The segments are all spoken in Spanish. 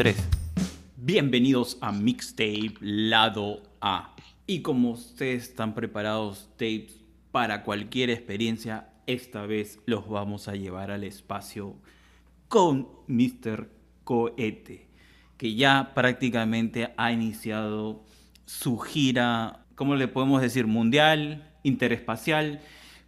3. Bienvenidos a Mixtape Lado A. Y como ustedes están preparados, tapes, para cualquier experiencia, esta vez los vamos a llevar al espacio con Mr. Cohete, que ya prácticamente ha iniciado su gira, ¿cómo le podemos decir? Mundial, interespacial,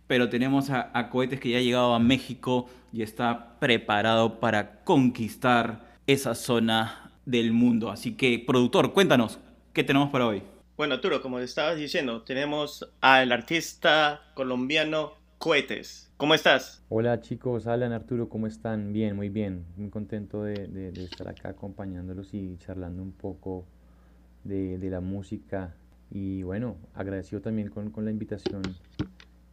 pero tenemos a, a Cohetes que ya ha llegado a México y está preparado para conquistar esa zona del mundo. Así que, productor, cuéntanos, ¿qué tenemos para hoy? Bueno, Arturo, como estabas diciendo, tenemos al artista colombiano Cohetes. ¿Cómo estás? Hola chicos, Alan, Arturo, ¿cómo están? Bien, muy bien. Muy contento de, de- de estar acá acompañándolos y charlando un poco de, de la música. Y bueno, agradecido también con, con la invitación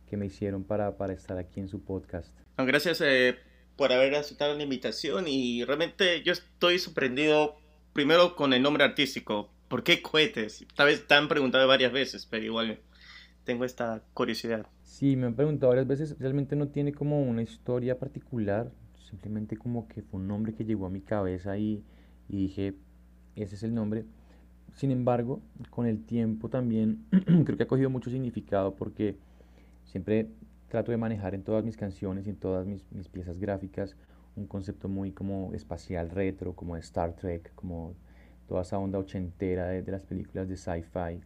que me hicieron para, para estar aquí en su podcast. Gracias eh, por haber aceptado la invitación y realmente yo estoy sorprendido primero con el nombre artístico. ¿Por qué Cohetes? Tal vez te han preguntado varias veces, pero igual tengo esta curiosidad. Sí, me han preguntado varias veces, realmente no tiene como una historia particular, simplemente como que fue un nombre que llegó a mi cabeza y, y dije, ese es el nombre. Sin embargo, con el tiempo también creo que ha cogido mucho significado porque siempre trato de manejar en todas mis canciones y en todas mis, mis piezas gráficas un concepto muy como espacial retro, como Star Trek, como toda esa onda ochentera de, las películas de sci-fi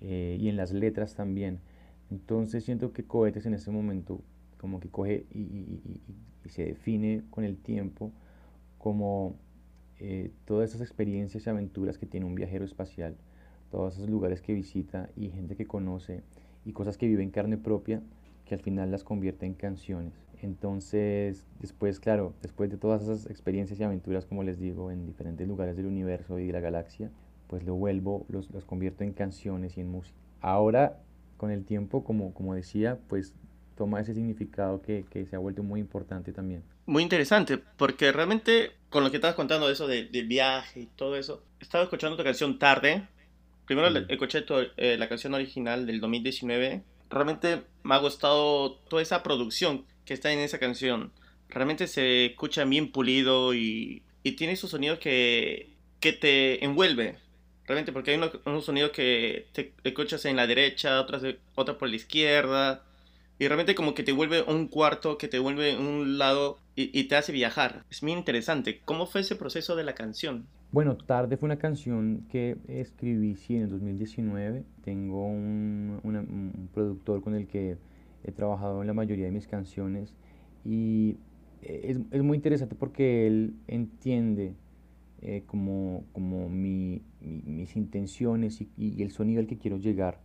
eh, y en las letras también. Entonces siento que Cohetes en ese momento como que coge y se define con el tiempo como eh, todas esas experiencias y aventuras que tiene un viajero espacial, todos esos lugares que visita y gente que conoce y cosas que vive en carne propia que al final las convierte en canciones. Entonces, después, claro, después de todas esas experiencias y aventuras, como les digo, en diferentes lugares del universo y de la galaxia, pues lo vuelvo, los, los convierto en canciones y en música. Ahora, con el tiempo, como, como decía, pues toma ese significado que, que se ha vuelto muy importante también. Muy interesante, porque realmente con lo que estabas contando de eso de- del viaje y todo eso, estaba escuchando tu canción Tarde. Primero Mm. escuché tu- eh, la canción original del 2019. Realmente me ha gustado toda esa producción que está en esa canción. Realmente se escucha bien pulido y, y tiene esos sonidos que, que te envuelve. Realmente, porque hay unos, unos sonidos que te escuchas en la derecha, otras, otras por la izquierda. Y realmente como que te vuelve un cuarto, que te vuelve un lado y, te hace viajar. Es muy interesante. ¿Cómo fue ese proceso de la canción? Bueno, Tarde fue una canción que escribí, en el 2019. Tengo un, un productor con el que he trabajado en la mayoría de mis canciones y es, muy interesante porque él entiende eh, como, como mi- mi- mis intenciones y el sonido al que quiero llegar.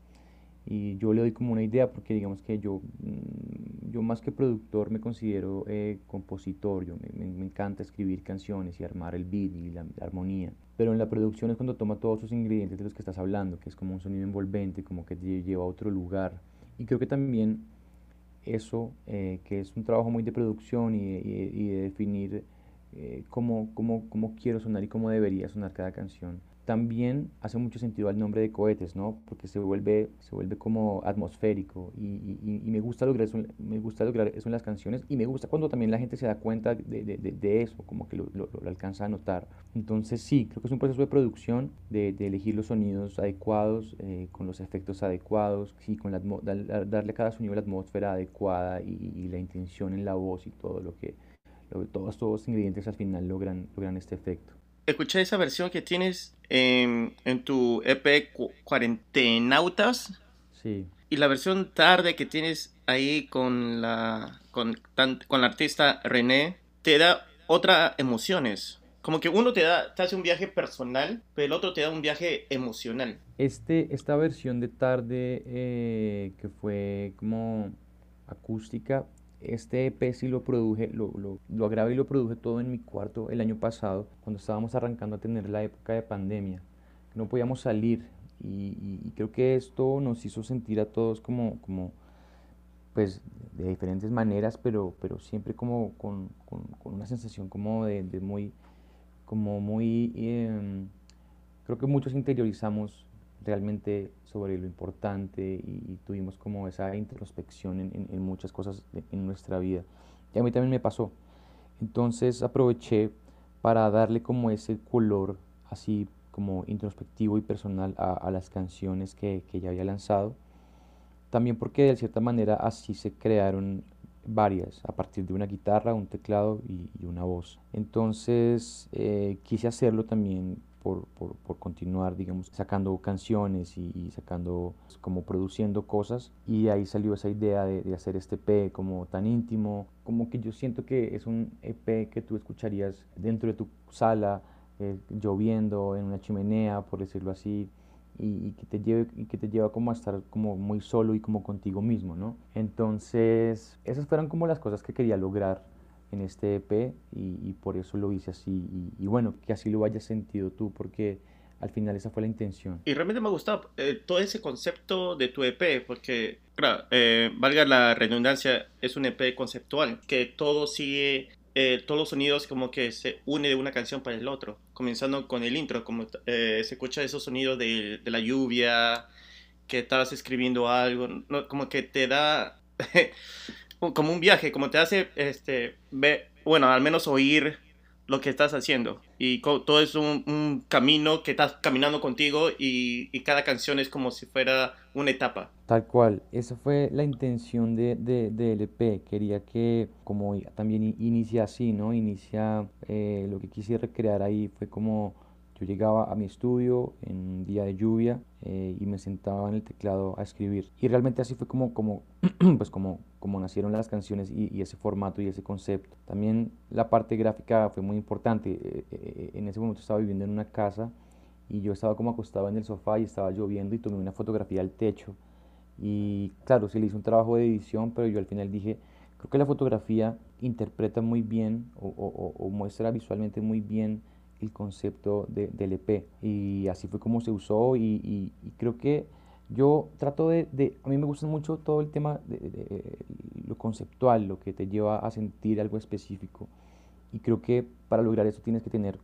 Y yo le doy como una idea porque digamos que yo, mm, yo más que productor me considero eh, compositor, yo me, me- encanta escribir canciones y armar el beat y la, la armonía. Pero en la producción es cuando toma todos esos ingredientes de los que estás hablando, que es como un sonido envolvente, como que te lleva a otro lugar. Y creo que también eso, eh, que es un trabajo muy de producción y, y y de definir eh, cómo, cómo, cómo quiero sonar y cómo debería sonar cada canción. También hace mucho sentido el nombre de cohetes, ¿no? Porque se vuelve, se vuelve como atmosférico y, y- me gusta lograr eso, me gusta lograr eso en las canciones y me gusta cuando también la gente se da cuenta de, de- de- eso, como que lo, lo- lo alcanza a notar. Entonces sí, creo que es un proceso de producción, de, de elegir los sonidos adecuados, eh, con los efectos adecuados, sí, con la darle a cada sonido la atmósfera adecuada y, la intención en la voz y todo lo que, lo- todos los ingredientes al final logran, logran este efecto. Escuché esa versión que tienes en, en tu EP Cu- Cuarentenautas Sí. y la versión tarde que tienes ahí con la, con, tan- con la artista René, te da otras emociones. Como que uno te da, te hace un viaje personal, pero el otro te da un viaje emocional. Este, esta versión de tarde eh, que fue como acústica, este EP sí lo produje, lo, lo, lo grabé y lo produje todo en mi cuarto el año pasado, cuando estábamos arrancando a tener la época de pandemia, no podíamos salir y, y- y creo que esto nos hizo sentir a todos como, como pues de diferentes maneras, pero, pero siempre como con, con- con una sensación como de, de muy, como muy, em, creo que muchos interiorizamos realmente sobre lo importante y, y tuvimos como esa introspección en, en- en muchas cosas de- en nuestra vida. Y a mí también me pasó. Entonces aproveché para darle como ese color así como introspectivo y personal a, las canciones que, que, ya había lanzado. También porque de cierta manera así se crearon varias a partir de una guitarra, un teclado y, una voz. Entonces eh, quise hacerlo también por, por, por, continuar, digamos, sacando canciones y, sacando, como produciendo cosas. Y ahí salió esa idea de, de, hacer este EP como tan íntimo, como que yo siento que es un EP que tú escucharías dentro de tu sala, eh, lloviendo, en una chimenea, por decirlo así y, que te lleve y que te lleva como a estar como muy solo y como contigo mismo, ¿no? Entonces, esas fueron como las cosas que quería lograr en este EP y, por eso lo hice así y, bueno, que así lo hayas sentido tú porque al final esa fue la intención. Y realmente me ha gustado eh, todo ese concepto de tu EP porque, claro, eh, valga la redundancia, es un EP conceptual que todo sigue eh, todos los sonidos como que se une de una canción para el otro, comenzando con el intro, como eh, se escucha esos sonidos de, de, la lluvia, que estás escribiendo algo, como que te da como un viaje, como te hace, este, ve, bueno, al menos oír lo que estás haciendo. Y todo es un, camino que estás caminando contigo y, cada canción es como si fuera una etapa. Tal cual, esa fue la intención de, de, LP. Quería que como también inicia así, ¿no? Inicia, eh, lo que quise recrear ahí fue como yo llegaba a mi estudio en un día de lluvia eh, y me sentaba en el teclado a escribir. Y realmente así fue como, como, pues como, como nacieron las canciones y, ese formato y ese concepto. También la parte gráfica fue muy importante. Eh, eh, en ese momento estaba viviendo en una casa y yo estaba como acostado en el sofá y estaba lloviendo y tomé una fotografía al techo. Y claro, se le hizo un trabajo de edición, pero yo al final dije, creo que la fotografía interpreta muy bien o, o, o muestra visualmente muy bien el concepto de, del EP y así fue como se usó y, creo que yo trato de, a mí me gusta mucho todo el tema de, lo conceptual, lo que te lleva a sentir algo específico y creo que para lograr eso tienes que tener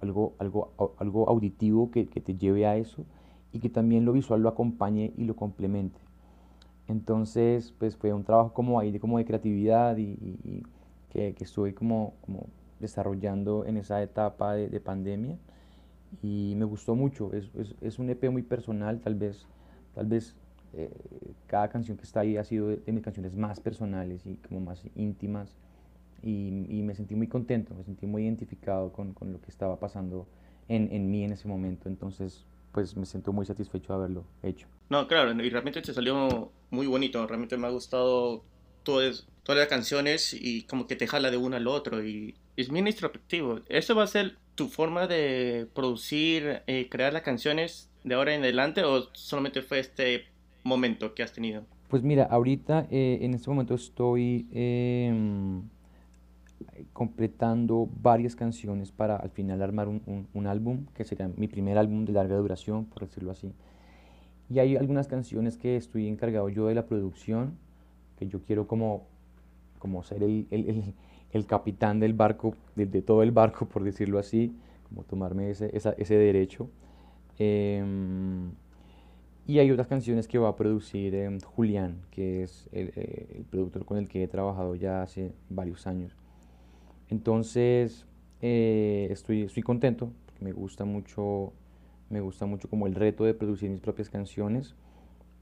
algo, algo, algo auditivo que, te lleve a eso y que también lo visual lo acompañe y lo complemente. Entonces, pues fue un trabajo como ahí de, como de creatividad y, que, que estuve como, como desarrollando en esa etapa de, pandemia. Y me gustó mucho. Es, es, un EP muy personal, tal vez, tal vez eh, cada canción que está ahí ha sido de, mis canciones más personales y como más íntimas. Y, y, me sentí muy contento, me sentí muy identificado con, con lo que estaba pasando en, en, mí en ese momento, entonces pues me siento muy satisfecho de haberlo hecho. No, claro, y realmente te salió muy bonito, realmente me ha gustado todas, todas las canciones y como que te jala de uno al otro y es bien introspectivo. ¿Eso va a ser tu forma de producir, eh, crear las canciones de ahora en adelante o solamente fue este momento que has tenido? Pues mira, ahorita eh, en este momento estoy em, completando varias canciones para al final armar un, un, álbum, que sería mi primer álbum de larga duración, por decirlo así. Y hay algunas canciones que estoy encargado yo de la producción, que yo quiero como, como ser el, el el capitán del barco, de, todo el barco, por decirlo así, como tomarme ese, ese derecho. Em, y hay otras canciones que va a producir em, Julián, que es eh, el, productor con el que he trabajado ya hace varios años. Entonces, eh, estoy, estoy contento, me gusta mucho, me gusta mucho como el reto de producir mis propias canciones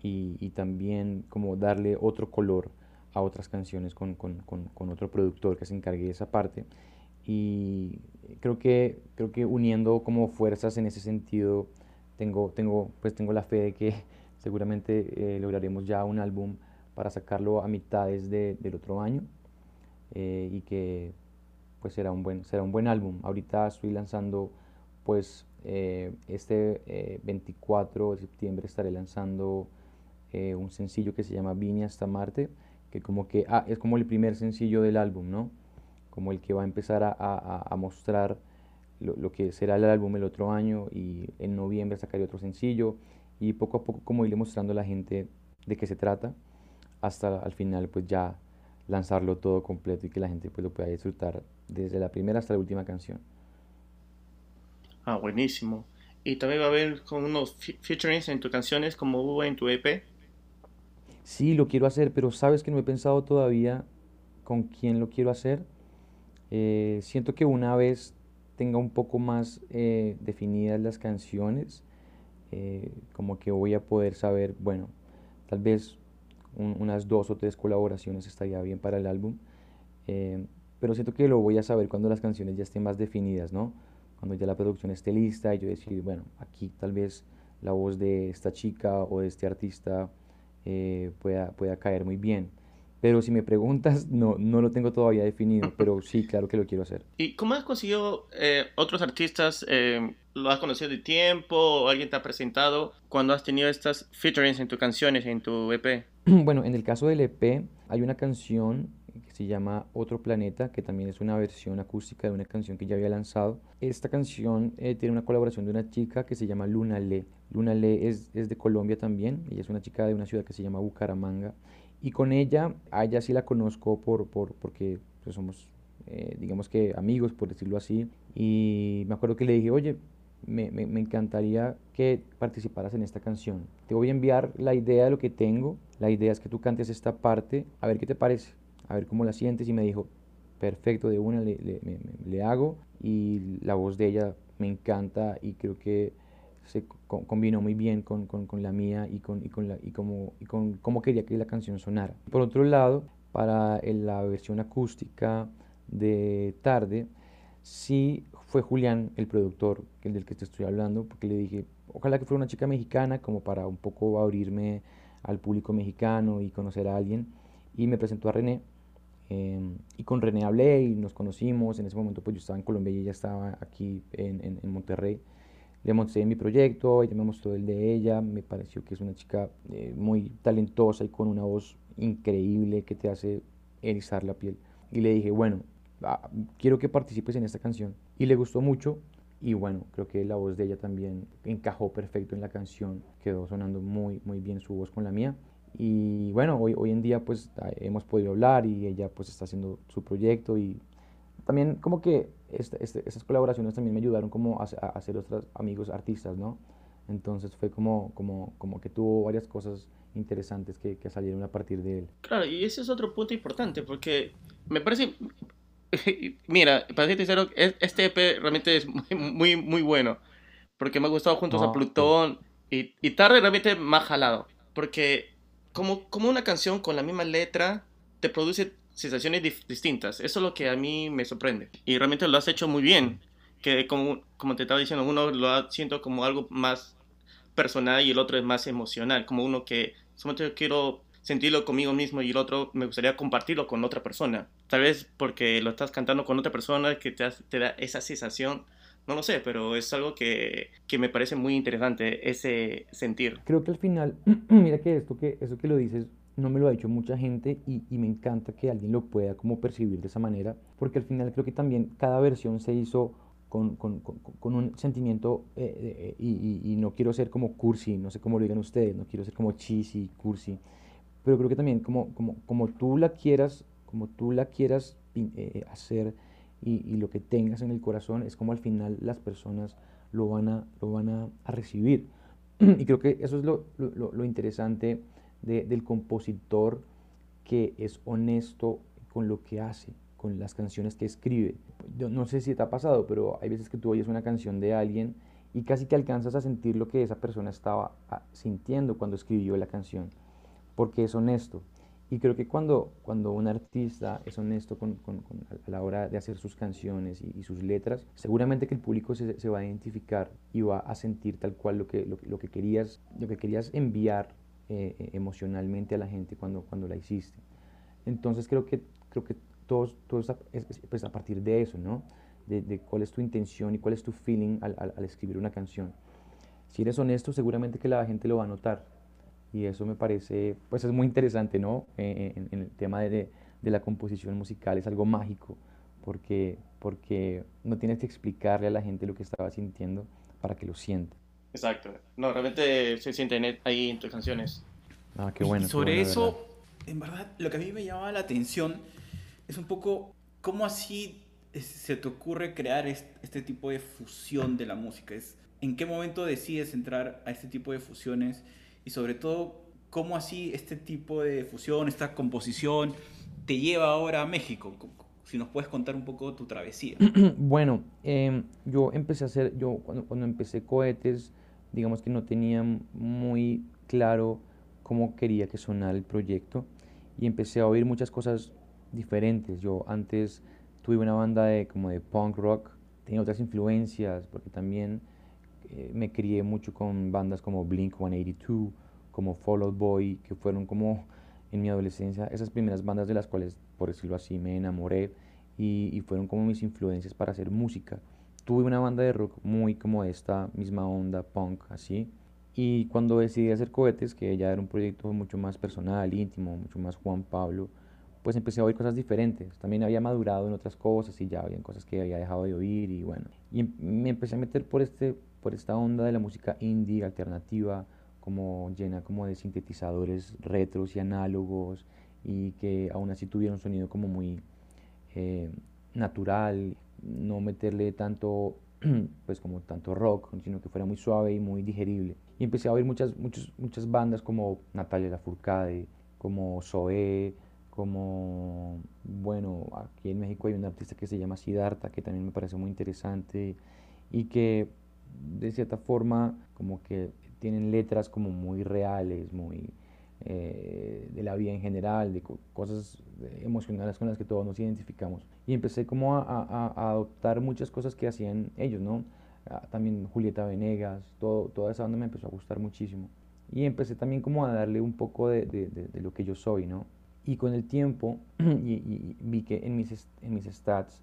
y, y también como darle otro color a otras canciones con, con, con, otro productor que se encargue de esa parte. Y creo que, creo que uniendo como fuerzas en ese sentido, tengo, tengo, pues tengo la fe de que seguramente eh, lograremos ya un álbum para sacarlo a mitades de, del otro año eh, y que pues será un buen, será un buen álbum. Ahorita estoy lanzando pues eh, este 24 de septiembre estaré lanzando un sencillo que se llama Vine hasta Marte que como que ah, es como el primer sencillo del álbum, ¿no? Como el que va a empezar a, mostrar lo, lo, que será el álbum el otro año y en noviembre sacaré otro sencillo y poco a poco como irle mostrando a la gente de qué se trata hasta al final pues ya lanzarlo todo completo y que la gente pues lo pueda disfrutar desde la primera hasta la última canción. Ah, buenísimo. Y también va a haber con unos featurings en tus canciones como hubo en tu EP. Sí, lo quiero hacer, pero sabes que no he pensado todavía con quién lo quiero hacer. Eh, siento que una vez tenga un poco más eh, definidas las canciones, eh, como que voy a poder saber, bueno, tal vez unas dos o tres colaboraciones estaría bien para el álbum, pero siento que lo voy a saber cuando las canciones ya estén más definidas, ¿no? Cuando ya la producción esté lista y yo decir, bueno, aquí tal vez la voz de esta chica o de este artista pueda, pueda caer muy bien. Pero si me preguntas, no, no lo tengo todavía definido, pero sí, claro que lo quiero hacer. ¿Y cómo has conseguido eh, otros artistas? Eh, ¿Lo has conocido de tiempo o alguien te ha presentado cuando has tenido estas featurings en tus canciones, en tu EP? Bueno, en el caso del EP hay una canción se llama Otro Planeta, que también es una versión acústica de una canción que ya había lanzado. Esta canción eh, tiene una colaboración de una chica que se llama Luna Le. Luna Le es, es de Colombia también, ella es una chica de una ciudad que se llama Bucaramanga y con ella, a ella sí la conozco por, por porque pues, somos, eh, digamos que amigos, por decirlo así. Y me acuerdo que le dije, oye, me, me, me, encantaría que participaras en esta canción. Te voy a enviar la idea de lo que tengo. La idea es que tú cantes esta parte, a ver qué te parece, a ver cómo la sientes. Y me dijo, perfecto, de una le, le, le hago. Y la voz de ella me encanta y creo que se combinó muy bien con, con, con, la mía y con, y con, la, y como, y con cómo quería que la canción sonara. Por otro lado, para la versión acústica de Tarde, sí fue Julián el productor, el del que te estoy hablando, porque le dije, ojalá que fuera una chica mexicana, como para un poco abrirme al público mexicano y conocer a alguien. Y me presentó a René. Em, y con René hablé y nos conocimos. En ese momento pues yo estaba en Colombia y ella estaba aquí en, en, en Monterrey le mostré mi proyecto, ella me mostró el de ella, me pareció que es una chica eh, muy talentosa y con una voz increíble que te hace erizar la piel. Y le dije, bueno, ah, quiero que participes en esta canción. Y le gustó mucho y bueno, creo que la voz de ella también encajó perfecto en la canción, quedó sonando muy, muy bien su voz con la mía. Y bueno, hoy, hoy en día pues hemos podido hablar y ella pues está haciendo su proyecto y también como que este, este, esas colaboraciones también me ayudaron como a, hacer otros amigos artistas, ¿no? Entonces fue como, como, como que tuvo varias cosas interesantes que, que, salieron a partir de él. Claro, y ese es otro punto importante porque me parece, mira, para ser sincero, este EP realmente es muy, muy, muy bueno porque me ha gustado juntos a Plutón y, y tarde realmente más jalado porque como, como una canción con la misma letra te produce sensaciones distintas. Eso es lo que a mí me sorprende. Y realmente lo has hecho muy bien. Que como, como te estaba diciendo, uno lo siento como algo más personal y el otro es más emocional. Como uno que solamente quiero sentirlo conmigo mismo y el otro me gustaría compartirlo con otra persona. Tal vez porque lo estás cantando con otra persona que te, te da esa sensación. No lo sé, pero es algo que, que, me parece muy interesante, ese sentir. Creo que al final, mira que esto que, eso que lo dices no me lo ha dicho mucha gente y, me encanta que alguien lo pueda como percibir de esa manera, porque al final creo que también cada versión se hizo con, con, con, un sentimiento eh, eh, y, y, no quiero ser como cursi, no sé cómo lo digan ustedes, no quiero ser como cheesy, cursi, pero creo que también como, como, como tú la quieras, como tú la quieras eh, hacer y, lo que tengas en el corazón, es como al final las personas lo van a, lo van a, recibir. y creo que eso es lo, lo, lo interesante del compositor que es honesto con lo que hace, con las canciones que escribe. Yo no sé si te ha pasado, pero hay veces que tú oyes una canción de alguien y casi que alcanzas a sentir lo que esa persona estaba ah, sintiendo cuando escribió la canción, porque es honesto. Y creo que cuando, cuando un artista es honesto con, con, a la hora de hacer sus canciones y, sus letras, seguramente que el público se, se, va a identificar y va a sentir tal cual lo que, lo, lo que, querías, lo que querías enviar eh, eh, emocionalmente a la gente cuando, cuando la hiciste. Entonces creo que, creo que todo, todo es, pues a partir de eso, ¿no? De, de, cuál es tu intención y cuál es tu feeling al, al, escribir una canción. Si eres honesto, seguramente que la gente lo va a notar. Y eso me parece, pues es muy interesante, ¿no? Eh, en, en, el tema de, de, la composición musical, es algo mágico, porque, porque no tienes que explicarle a la gente lo que estaba sintiendo para que lo sienta. Exacto. No, realmente se siente ahí en tus canciones. Ah, qué bueno. Y sobre eso, en verdad, lo que a mí me llamaba la atención es un poco cómo así se te ocurre crear este tipo de fusión de la música. Es, ¿En qué momento decides entrar a este tipo de fusiones? Y sobre todo, ¿cómo así este tipo de fusión, esta composición, te lleva ahora a México? si nos puedes contar un poco tu travesía. bueno, em, yo empecé a hacer, yo cuando, cuando empecé cohetes, digamos que no tenía muy claro cómo quería que sonara el proyecto y empecé a oír muchas cosas diferentes. Yo antes tuve una banda de como de punk rock, tenía otras influencias porque también eh, me crié mucho con bandas como Blink 182, como Fall Out Boy, que fueron como en mi adolescencia esas primeras bandas de las cuales, por decirlo así, me enamoré y, y fueron como mis influencias para hacer música. Tuve una banda de rock muy como esta misma onda, punk, así. Y cuando decidí hacer cohetes, que ya era un proyecto mucho más personal, íntimo, mucho más Juan Pablo, pues empecé a oír cosas diferentes. También había madurado en otras cosas y ya habían cosas que había dejado de oír y bueno. Y em, me empecé a meter por, este, por esta onda de la música indie, alternativa, como llena como de sintetizadores retros y análogos y que aún así tuviera un sonido como muy eh, natural, no meterle tanto pues como tanto rock, sino que fuera muy suave y muy digerible. Y empecé a oír muchas, muchas, muchas bandas como Natalia Lafourcade, como Zoé, como, bueno, aquí en México hay un artista que se llama Siddhartha, que también me parece muy interesante y que de cierta forma como que tienen letras como muy reales, muy eh, de la vida en general, de cosas emocionales con las que todos nos identificamos. Y empecé como a, a, adoptar muchas cosas que hacían ellos, ¿no? Ah, también Julieta Venegas, todo, toda esa banda me empezó a gustar muchísimo. Y empecé también como a darle un poco de, de, lo que yo soy, ¿no? Y con el tiempo vi que en mis, en mis stats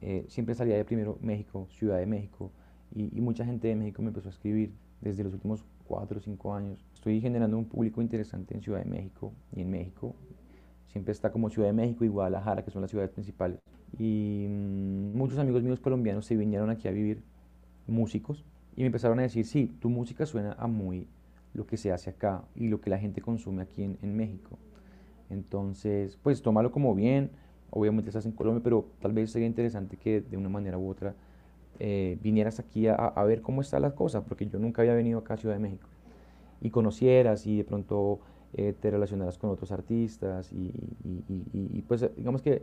eh, siempre salía de primero México, Ciudad de México, y, mucha gente de México me empezó a escribir desde los últimos cuatro o cinco años. Estoy generando un público interesante en Ciudad de México y en México. Siempre está como Ciudad de México y Guadalajara, que son las ciudades principales. Y mm, muchos amigos míos colombianos se vinieron aquí a vivir, músicos, y me empezaron a decir, sí, tu música suena a muy lo que se hace acá y lo que la gente consume aquí en, en México. Entonces, pues tómalo como bien. Obviamente estás en Colombia, pero tal vez sería interesante que de una manera u otra eh, vinieras aquí a, ver cómo están las cosas, porque yo nunca había venido acá a Ciudad de México. Y conocieras y de pronto eh, te relacionaras con otros artistas y, y, pues digamos que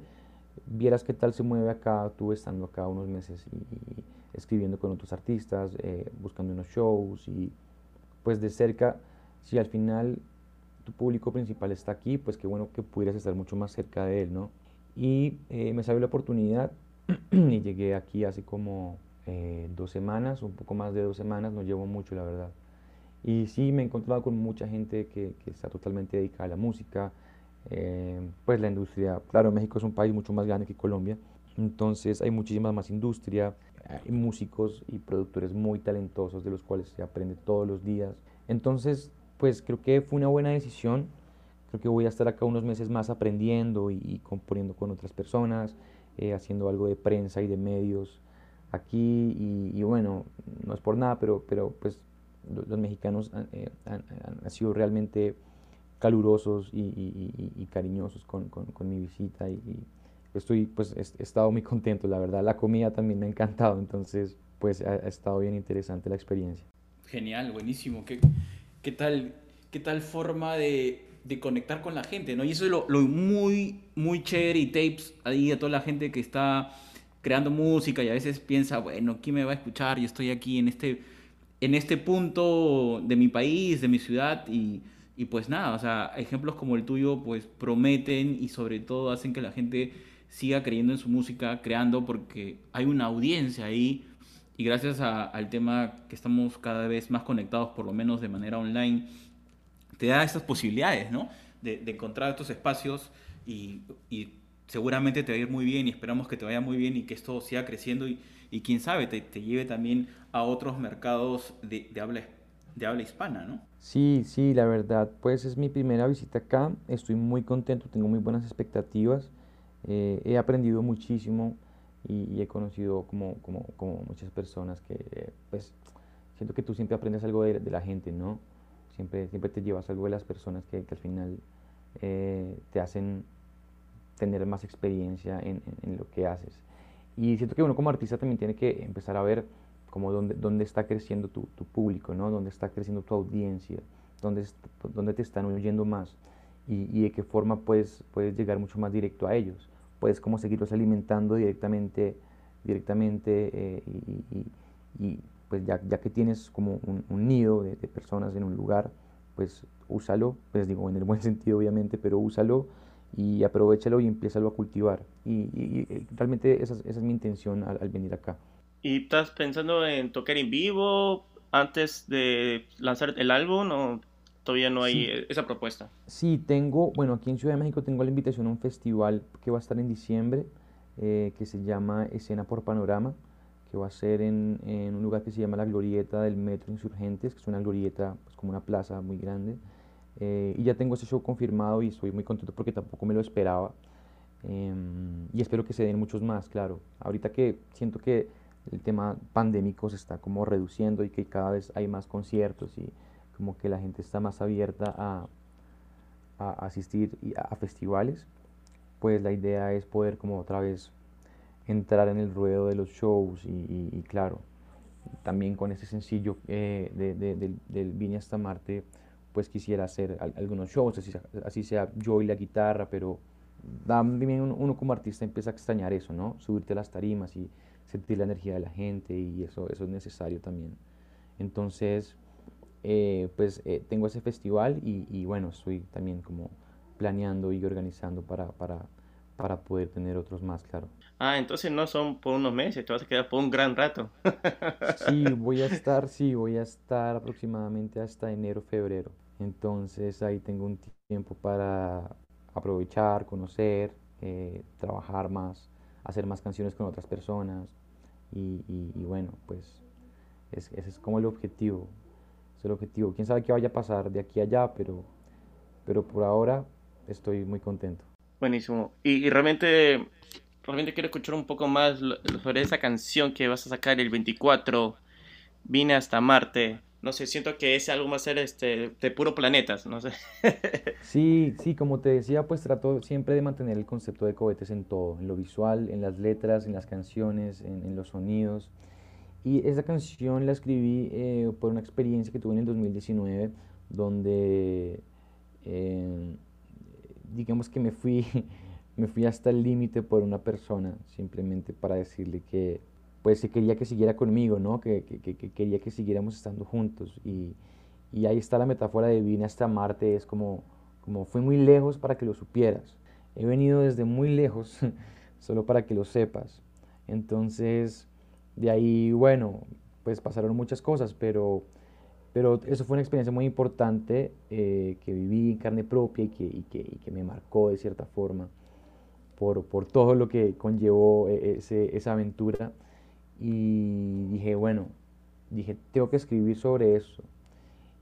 vieras qué tal se mueve acá, tú estando acá unos meses y, escribiendo con otros artistas, eh, buscando unos shows y pues de cerca, si al final tu público principal está aquí, pues qué bueno que pudieras estar mucho más cerca de él, ¿no? Y eh, me salió la oportunidad y llegué aquí hace como eh, dos semanas, un poco más de dos semanas, no llevo mucho, la verdad. Y sí, me he encontrado con mucha gente que, que está totalmente dedicada a la música, eh, pues la industria, claro, México es un país mucho más grande que Colombia, entonces hay muchísima más industria, hay músicos y productores muy talentosos de los cuales se aprende todos los días. Entonces, pues creo que fue una buena decisión. Creo que voy a estar acá unos meses más aprendiendo y, componiendo con otras personas, eh, haciendo algo de prensa y de medios aquí. Y, bueno, no es por nada, pero, pero pues los, mexicanos eh, han, sido realmente calurosos y, cariñosos con, con, mi visita y, estoy pues he, estado muy contento la verdad la comida también me ha encantado entonces pues ha, ha estado bien interesante la experiencia genial buenísimo qué qué tal, qué tal forma de, de conectar con la gente, ¿no? Y eso es lo, lo, muy, muy chévere y tapes ahí a toda la gente que está creando música y a veces piensa, bueno, ¿quién me va a escuchar? Yo estoy aquí en este, en este punto de mi país, de mi ciudad y, y pues nada, o sea, ejemplos como el tuyo pues prometen y sobre todo hacen que la gente siga creyendo en su música, creando porque hay una audiencia ahí y gracias al tema que estamos cada vez más conectados, por lo menos de manera online, te da estas posibilidades, ¿no? De, encontrar estos espacios y, seguramente te va a ir muy bien y esperamos que te vaya muy bien y que esto siga creciendo y, y quién sabe, te, lleve también a otros mercados de, de, habla, de habla hispana, ¿no? Sí, sí, la verdad, pues es mi primera visita acá, estoy muy contento, tengo muy buenas expectativas, eh, he aprendido muchísimo y, he conocido como, como, como, muchas personas que, pues, siento que tú siempre aprendes algo de, de, la gente, ¿no? Siempre, siempre te llevas algo de las personas que, que al final eh, te hacen tener más experiencia en, en, lo que haces. Y siento que uno como artista también tiene que empezar a ver como dónde, dónde está creciendo tu, tu público, ¿no? Dónde está creciendo tu audiencia, dónde, dónde te están oyendo más y, y, de qué forma puedes, puedes llegar mucho más directo a ellos puedes como seguirlos alimentando directamente, directamente eh, y, pues ya, ya, que tienes como un, nido de, personas en un lugar, pues úsalo, pues digo en el buen sentido obviamente, pero úsalo y aprovechalo y empiézalo a cultivar. Y, realmente esa, esa, es mi intención al, venir acá. ¿Y estás pensando en tocar en vivo antes de lanzar el álbum o todavía no hay esa propuesta. Sí, tengo, bueno, aquí en Ciudad de México tengo la invitación a un festival que va a estar en diciembre, eh, que se llama Escena por Panorama, que va a ser en, un lugar que se llama la Glorieta del Metro Insurgentes, que es una glorieta, pues como una plaza muy grande. Eh, y ya tengo ese show confirmado y estoy muy contento porque tampoco me lo esperaba. Em, y espero que se den muchos más, claro. Ahorita que siento que el tema pandémico se está como reduciendo y que cada vez hay más conciertos y como que la gente está más abierta a, a asistir a, festivales, pues la idea es poder como otra vez entrar en el ruedo de los shows y, claro, también con ese sencillo eh, de, del Vine hasta Marte, pues quisiera hacer algunos shows, así, sea yo y la guitarra, pero también uno, como artista empieza a extrañar eso, ¿no? Subirte a las tarimas y sentir la energía de la gente y eso, eso es necesario también. Entonces, eh, pues eh, tengo ese festival y, bueno, estoy también como planeando y organizando para, para poder tener otros más, claro. Ah, entonces no son por unos meses, te vas a quedar por un gran rato. sí, voy a estar, sí, voy a estar aproximadamente hasta enero, febrero. Entonces ahí tengo un tiempo para aprovechar, conocer, eh, trabajar más, hacer más canciones con otras personas. Y, bueno, pues ese es como el objetivo, el objetivo. Quién sabe qué vaya a pasar de aquí a allá, pero, pero por ahora estoy muy contento. Buenísimo. Y, realmente, realmente quiero escuchar un poco más sobre esa canción que vas a sacar el 24. Vine hasta Marte. No sé, siento que es algo más ser este, de puro planetas, no sé. sí, sí, como te decía, pues trato siempre de mantener el concepto de cohetes en todo, en lo visual, en las letras, en las canciones, en los sonidos. Y esa canción la escribí eh, por una experiencia que tuve en el 2019, donde eh, digamos que me fui, me fui hasta el límite por una persona, simplemente para decirle que pues quería que siguiera conmigo, ¿no? que, que, que quería que siguiéramos estando juntos. Y, y, ahí está la metáfora de vine hasta Marte, es como, como fui muy lejos para que lo supieras. He venido desde muy lejos, solo para que lo sepas. Entonces de ahí, bueno, pues pasaron muchas cosas, pero, pero eso fue una experiencia muy importante eh, que viví en carne propia y que, me marcó de cierta forma por, todo lo que conllevó eh, esa aventura. Y dije, bueno, dije, tengo que escribir sobre eso.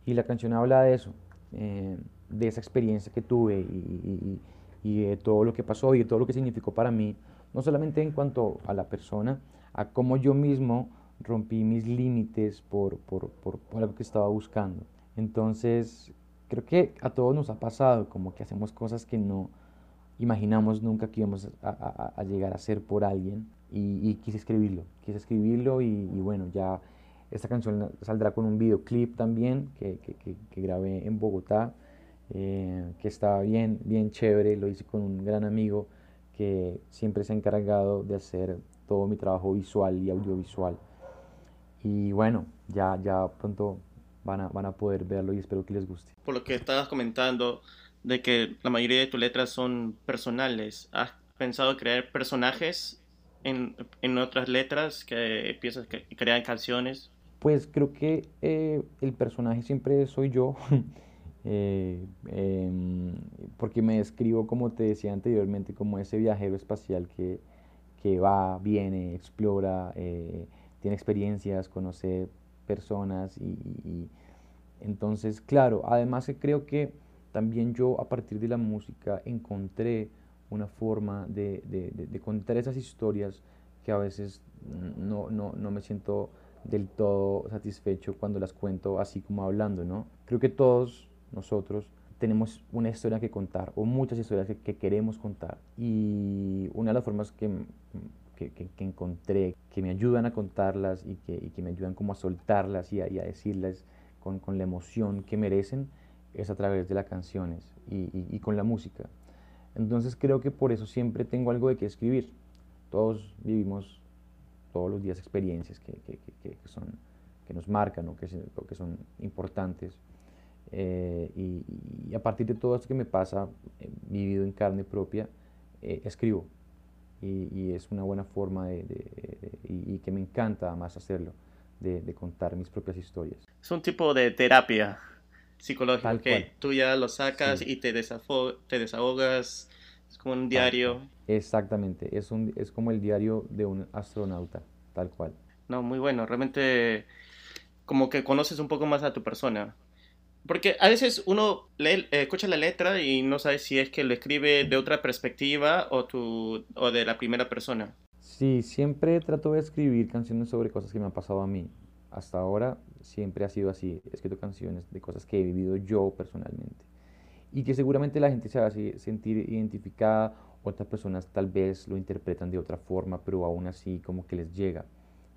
Y la canción habla de eso, eh, de esa experiencia que tuve y, y de todo lo que pasó y de todo lo que significó para mí, no solamente en cuanto a la persona, a cómo yo mismo rompí mis límites por, por, por, algo que estaba buscando. Entonces, creo que a todos nos ha pasado, como que hacemos cosas que no imaginamos nunca que íbamos a, llegar a hacer por alguien y, quise escribirlo, quise escribirlo y, bueno, ya esta canción saldrá con un videoclip también que, que, que, grabé en Bogotá, eh, que estaba bien, bien chévere, lo hice con un gran amigo que siempre se ha encargado de hacer todo mi trabajo visual y audiovisual. Y bueno, ya, ya pronto van a, van a poder verlo y espero que les guste. Por lo que estabas comentando de que la mayoría de tus letras son personales, ¿has pensado crear personajes en, en otras letras que piensas que crean canciones? Pues creo que eh, el personaje siempre soy yo. Eh, em, porque me describo, como te decía anteriormente, como ese viajero espacial que, que va, viene, explora, eh, tiene experiencias, conoce personas y, entonces, claro, además creo que también yo a partir de la música encontré una forma de, contar esas historias que a veces no, no, no, me siento del todo satisfecho cuando las cuento así como hablando, ¿no? Creo que todos nosotros tenemos una historia que contar o muchas historias que, queremos contar. Y una de las formas que, que, que, encontré que me ayudan a contarlas y que, que me ayudan como a soltarlas y a, a decirlas con, con, la emoción que merecen es a través de las canciones y, y, con la música. Entonces creo que por eso siempre tengo algo de qué escribir. Todos vivimos todos los días experiencias que son, que nos marcan o que, que son importantes. Eh, y, a partir de todo esto que me pasa, eh, vivido en carne propia, eh, escribo. Y, y, es una buena forma de, de, y, y, que me encanta además hacerlo, de, de, contar mis propias historias. Es un tipo de terapia psicológica que tú ya lo sacas sí. y te, te desahogas, es como un diario. Exactamente, es, un, es como el diario de un astronauta, tal cual. No, muy bueno, realmente como que conoces un poco más a tu persona. Porque a veces uno lee, eh, escucha la letra y no sabe si es que lo escribe de otra perspectiva o, tu, o de la primera persona. Sí, siempre trato de escribir canciones sobre cosas que me han pasado a mí. Hasta ahora siempre ha sido así. He escrito canciones de cosas que he vivido yo personalmente. Y que seguramente la gente se va a sentir identificada, otras personas tal vez lo interpretan de otra forma, pero aún así como que les llega.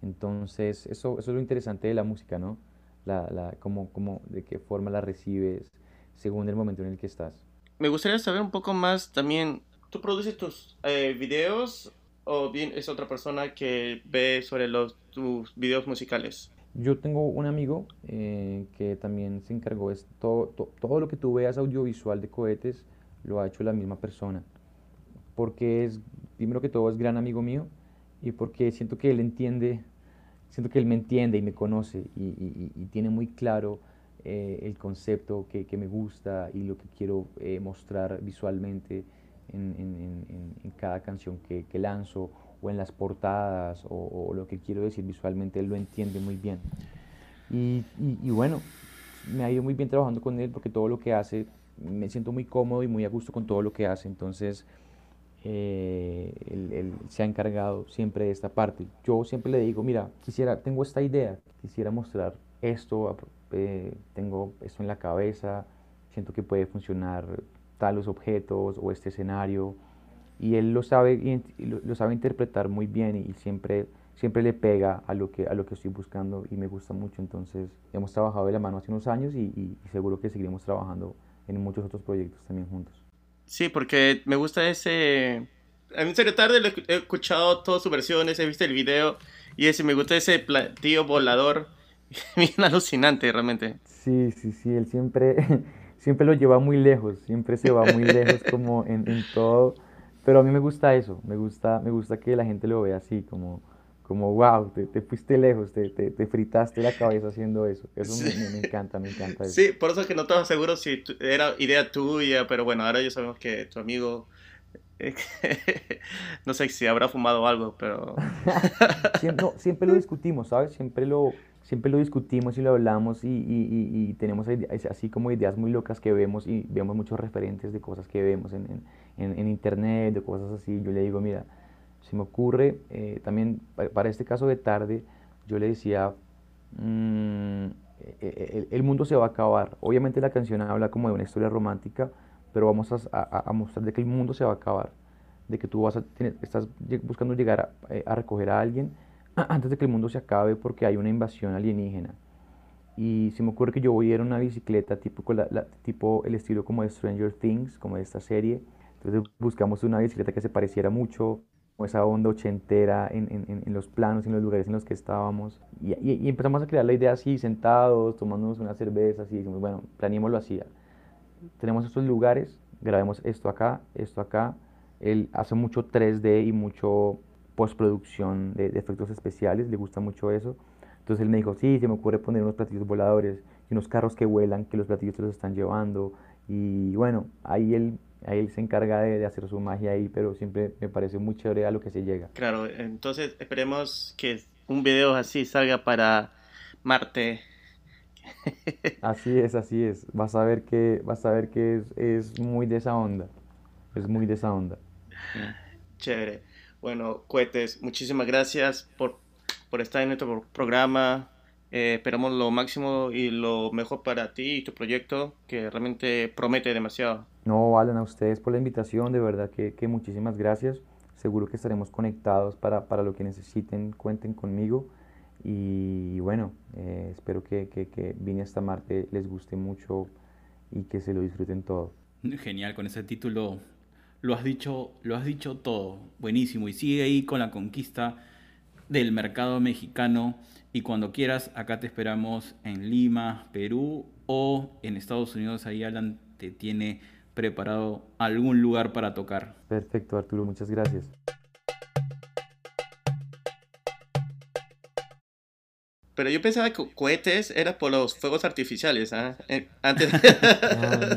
Entonces, eso, eso es lo interesante de la música, ¿no? La, la, cómo, cómo, de qué forma la recibes según el momento en el que estás. Me gustaría saber un poco más también, ¿tú produces tus eh, videos o bien es otra persona que ve sobre los, tus videos musicales? Yo tengo un amigo eh, que también se encargó, de todo, to, todo lo que tú veas audiovisual de cohetes lo ha hecho la misma persona, porque es, primero que todo, es gran amigo mío y porque siento que él entiende siento que él me entiende y me conoce y, tiene muy claro eh, el concepto que, me gusta y lo que quiero eh, mostrar visualmente en, cada canción que, que, lanzo o en las portadas o, lo que quiero decir visualmente, él lo entiende muy bien. Y, y, bueno, me ha ido muy bien trabajando con él porque todo lo que hace, me siento muy cómodo y muy a gusto con todo lo que hace, entonces eh, se ha encargado siempre de esta parte. Yo siempre le digo, mira, quisiera, tengo esta idea, quisiera mostrar esto, eh, tengo esto en la cabeza, siento que puede funcionar tales objetos o este escenario, y él lo sabe, lo sabe interpretar muy bien y siempre, siempre le pega a lo, que, a lo que estoy buscando y me gusta mucho, entonces hemos trabajado de la mano hace unos años y, y, y seguro que seguiremos trabajando en muchos otros proyectos también juntos. Sí, porque me gusta ese... En serio, tarde he escuchado todas sus versiones, he visto el video y ese, me gusta ese platillo volador. Bien alucinante, realmente. Sí, sí, sí, él siempre, siempre lo lleva muy lejos, siempre se va muy lejos como en, en todo. Pero a mí me gusta eso, me gusta, me gusta que la gente lo vea así, como, como wow, te, te fuiste lejos, te, te, te, fritaste la cabeza haciendo eso. Eso sí. me, me, encanta, me encanta eso. Sí, por eso es que no estaba seguro si era idea tuya, pero bueno, ahora ya sabemos que tu amigo, no sé si habrá fumado algo, pero... siempre, no, siempre lo discutimos, ¿sabes? Siempre lo, siempre lo discutimos y lo hablamos y, y, tenemos así como ideas muy locas que vemos y vemos muchos referentes de cosas que vemos en, en, en internet, de cosas así. Yo le digo, mira, se me ocurre, eh, también para este caso de tarde, yo le decía, mmm, el, el, mundo se va a acabar. Obviamente la canción habla como de una historia romántica, pero vamos a, mostrar de que el mundo se va a acabar, de que tú vas estás buscando llegar a, eh, a, recoger a alguien antes de que el mundo se acabe porque hay una invasión alienígena. Y se me ocurre que yo voy a ir en una bicicleta tipo, el estilo como de Stranger Things, como de esta serie. Entonces buscamos una bicicleta que se pareciera mucho, esa onda ochentera en, en, en, los planos, en los lugares en los que estábamos. Y, y, y, empezamos a crear la idea así, sentados, tomándonos una cerveza, así, decimos, bueno, planeémoslo así. Tenemos estos lugares, grabemos esto acá, esto acá. Él hace mucho 3D y mucho postproducción de, de efectos especiales, le gusta mucho eso. Entonces él me dijo, sí, se me ocurre poner unos platillos voladores y unos carros que vuelan, que los platillos se los están llevando. Y bueno, ahí él ahí él se encarga de, de, hacer su magia ahí, pero siempre me parece muy chévere a lo que se llega. Claro, entonces esperemos que un video así salga para Marte. Así es, así es. Vas a ver que, vas a ver que es, es muy de esa onda. Es muy de esa onda. Chévere. Bueno, Cohetes, muchísimas gracias por, por estar en nuestro programa. Eh, esperamos lo máximo y lo mejor para ti y tu proyecto, que realmente promete demasiado. No, Alan, a ustedes por la invitación, de verdad que, que muchísimas gracias. Seguro que estaremos conectados para, para, lo que necesiten, cuenten conmigo. Y bueno, eh, espero que, que, que Vine hasta Marte les guste mucho y que se lo disfruten todo. Genial, con ese título lo has dicho, lo has dicho todo. Buenísimo. Y sigue ahí con la conquista del mercado mexicano. Y cuando quieras, acá te esperamos en Lima, Perú o en Estados Unidos. Ahí Alan te tiene preparado algún lugar para tocar. Perfecto, Arturo, muchas gracias. Pero yo pensaba que cohetes era por los fuegos artificiales, ¿ah? Eh, antes...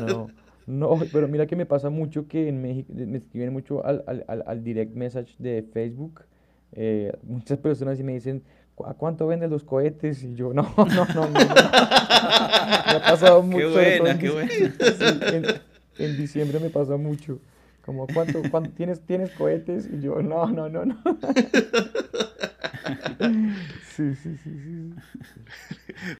no, no, no, pero mira que me pasa mucho que en México me escriben mucho al, al, al direct message de Facebook. Eh, muchas personas y me dicen, ¿a cuánto venden los cohetes? Y yo, no, no, no, no. me ha pasado mucho. Qué buena, qué buena. en, diciembre me pasó mucho. Como, ¿cuánto, cuánto tienes, tienes cohetes? Y yo, no, no, no, no. Sí, sí, sí, sí.